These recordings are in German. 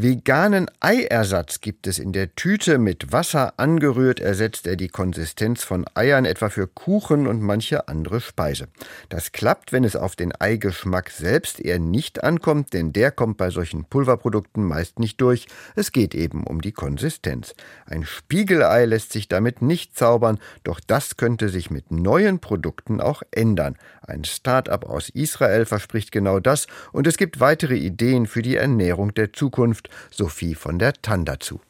Veganen Eiersatz gibt es in der Tüte. Mit Wasser angerührt ersetzt er die Konsistenz von Eiern etwa für Kuchen und manche andere Speise. Das klappt, wenn es auf den Eigeschmack selbst eher nicht ankommt, denn der kommt bei solchen Pulverprodukten meist nicht durch. Es geht eben um die Konsistenz. Ein Spiegelei lässt sich damit nicht zaubern, doch das könnte sich mit neuen Produkten auch ändern. Ein Start-up aus Israel verspricht genau das und es gibt weitere Ideen für die Ernährung der Zukunft. Sophie von der Tann dazu.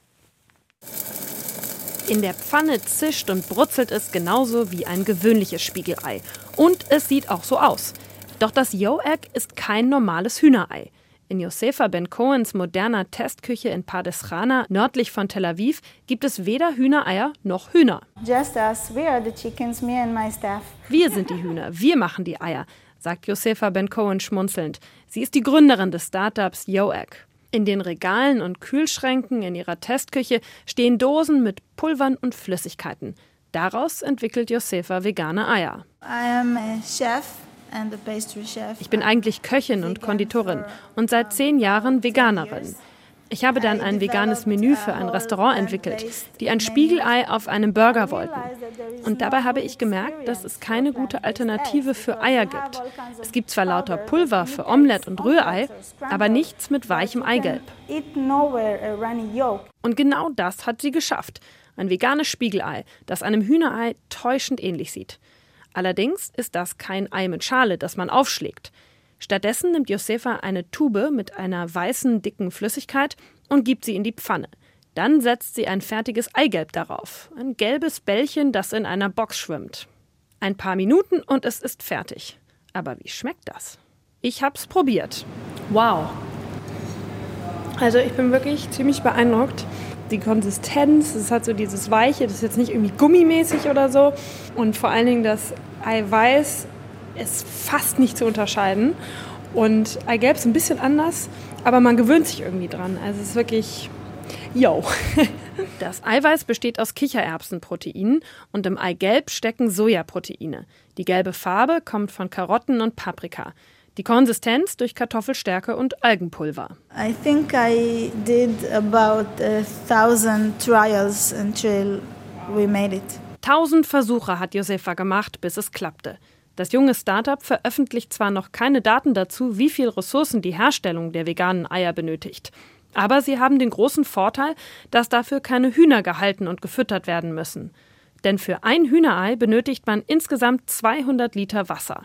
In der Pfanne zischt und brutzelt es genauso wie ein gewöhnliches Spiegelei. Und es sieht auch so aus. Doch das Yo-Egg ist kein normales Hühnerei. In Josefa Ben Cohens moderner Testküche in Padeschana, nördlich von Tel Aviv, gibt es weder Hühnereier noch Hühner. Chickens, wir sind die Hühner, wir machen die Eier, sagt Josefa Ben Cohen schmunzelnd. Sie ist die Gründerin des Startups Yo-Egg. In den Regalen und Kühlschränken in ihrer Testküche stehen Dosen mit Pulvern und Flüssigkeiten. Daraus entwickelt Josefa vegane Eier. Ich bin eigentlich Köchin und Konditorin und seit zehn Jahren Veganerin. Ich habe dann ein veganes Menü für ein Restaurant entwickelt, die ein Spiegelei auf einem Burger wollten. Und dabei habe ich gemerkt, dass es keine gute Alternative für Eier gibt. Es gibt zwar lauter Pulver für Omelette und Rührei, aber nichts mit weichem Eigelb. Und genau das hat sie geschafft. Ein veganes Spiegelei, das einem Hühnerei täuschend ähnlich sieht. Allerdings ist das kein Ei mit Schale, das man aufschlägt. Stattdessen nimmt Josefa eine Tube mit einer weißen, dicken Flüssigkeit und gibt sie in die Pfanne. Dann setzt sie ein fertiges Eigelb darauf, ein gelbes Bällchen, das in einer Box schwimmt. Ein paar Minuten und es ist fertig. Aber wie schmeckt das? Ich hab's probiert. Wow. Also ich bin wirklich ziemlich beeindruckt. Die Konsistenz, es hat so dieses Weiche, das ist jetzt nicht irgendwie gummimäßig oder so. Und vor allen Dingen das Eiweiß ist fast nicht zu unterscheiden. Und Eigelb ist ein bisschen anders, aber man gewöhnt sich irgendwie dran. Also es ist wirklich, yo. Das Eiweiß besteht aus Kichererbsenproteinen und im Eigelb stecken Sojaproteine. Die gelbe Farbe kommt von Karotten und Paprika. Die Konsistenz durch Kartoffelstärke und Algenpulver. I think I did about a thousand trials until we made it. Tausend Versuche hat Josefa gemacht, bis es klappte. Das junge Startup veröffentlicht zwar noch keine Daten dazu, wie viel Ressourcen die Herstellung der veganen Eier benötigt. Aber sie haben den großen Vorteil, dass dafür keine Hühner gehalten und gefüttert werden müssen. Denn für ein Hühnerei benötigt man insgesamt 200 Liter Wasser.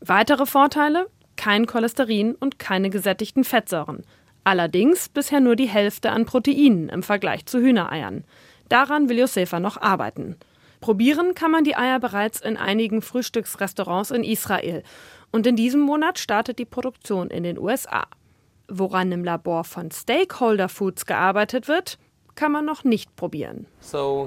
Weitere Vorteile? Kein Cholesterin und keine gesättigten Fettsäuren. Allerdings bisher nur die Hälfte an Proteinen im Vergleich zu Hühnereiern. Daran will Josefa noch arbeiten. Probieren kann man die Eier bereits in einigen Frühstücksrestaurants in Israel. Und in diesem Monat startet die Produktion in den USA. Woran im Labor von Stakeholder Foods gearbeitet wird, kann man noch nicht probieren. So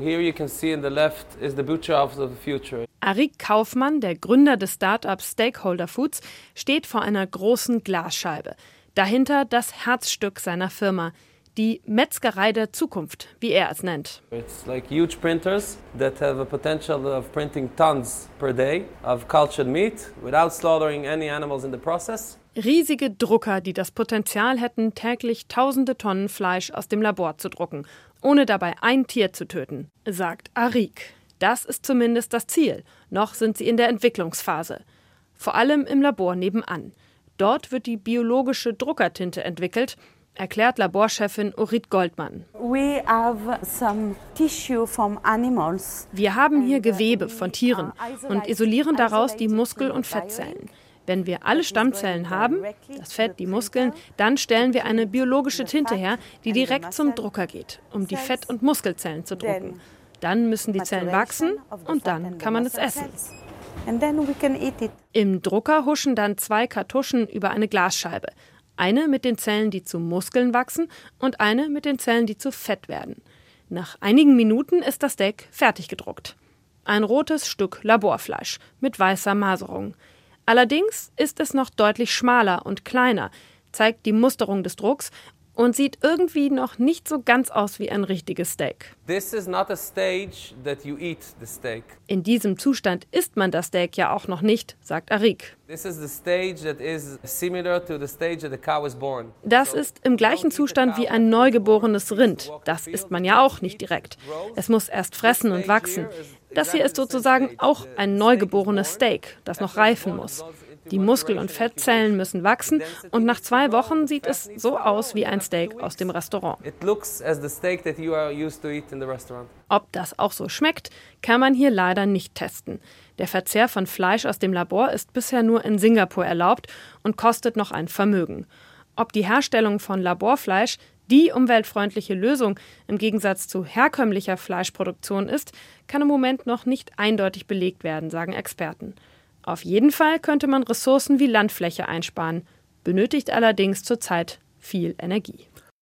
Arik Kaufmann, der Gründer des Startups Stakeholder Foods, steht vor einer großen Glasscheibe. Dahinter das Herzstück seiner Firma, die Metzgerei der Zukunft, wie er es nennt. It's like huge printers that have a potential of printing tons per day of cultured meat without slaughtering any animals in the process. Riesige Drucker, die das Potenzial hätten, täglich tausende Tonnen Fleisch aus dem Labor zu drucken, ohne dabei ein Tier zu töten, sagt Arik. Das ist zumindest das Ziel. Noch sind sie in der Entwicklungsphase. Vor allem im Labor nebenan. Dort wird die biologische Druckertinte entwickelt, erklärt Laborchefin Urit Goldmann. Wir haben hier Gewebe von Tieren und isolieren daraus die Muskel- und Fettzellen. Wenn wir alle Stammzellen haben, das Fett, die Muskeln, dann stellen wir eine biologische Tinte her, die direkt zum Drucker geht, um die Fett- und Muskelzellen zu drucken. Dann müssen die Zellen wachsen und dann kann man es essen. Im Drucker huschen dann zwei Kartuschen über eine Glasscheibe. Eine mit den Zellen, die zu Muskeln wachsen und eine mit den Zellen, die zu Fett werden. Nach einigen Minuten ist das Deck fertig gedruckt. Ein rotes Stück Laborfleisch mit weißer Maserung. Allerdings ist es noch deutlich schmaler und kleiner, zeigt die Musterung des Drucks und sieht irgendwie noch nicht so ganz aus wie ein richtiges Steak. This is not a stage that you eat the steak. In diesem Zustand isst man das Steak ja auch noch nicht, sagt Arik. Is. Das ist im gleichen Zustand wie ein neugeborenes Rind. Das isst man ja auch nicht direkt. Es muss erst fressen und wachsen. Das hier ist sozusagen auch ein neugeborenes Steak, das noch reifen muss. Die Muskel- und Fettzellen müssen wachsen und nach zwei Wochen sieht es so aus wie ein Steak aus dem Restaurant. Ob das auch so schmeckt, kann man hier leider nicht testen. Der Verzehr von Fleisch aus dem Labor ist bisher nur in Singapur erlaubt und kostet noch ein Vermögen. Ob die Herstellung von Laborfleisch die umweltfreundliche Lösung im Gegensatz zu herkömmlicher Fleischproduktion ist, kann im Moment noch nicht eindeutig belegt werden, sagen Experten. Auf jeden Fall könnte man Ressourcen wie Landfläche einsparen, benötigt allerdings zurzeit viel Energie.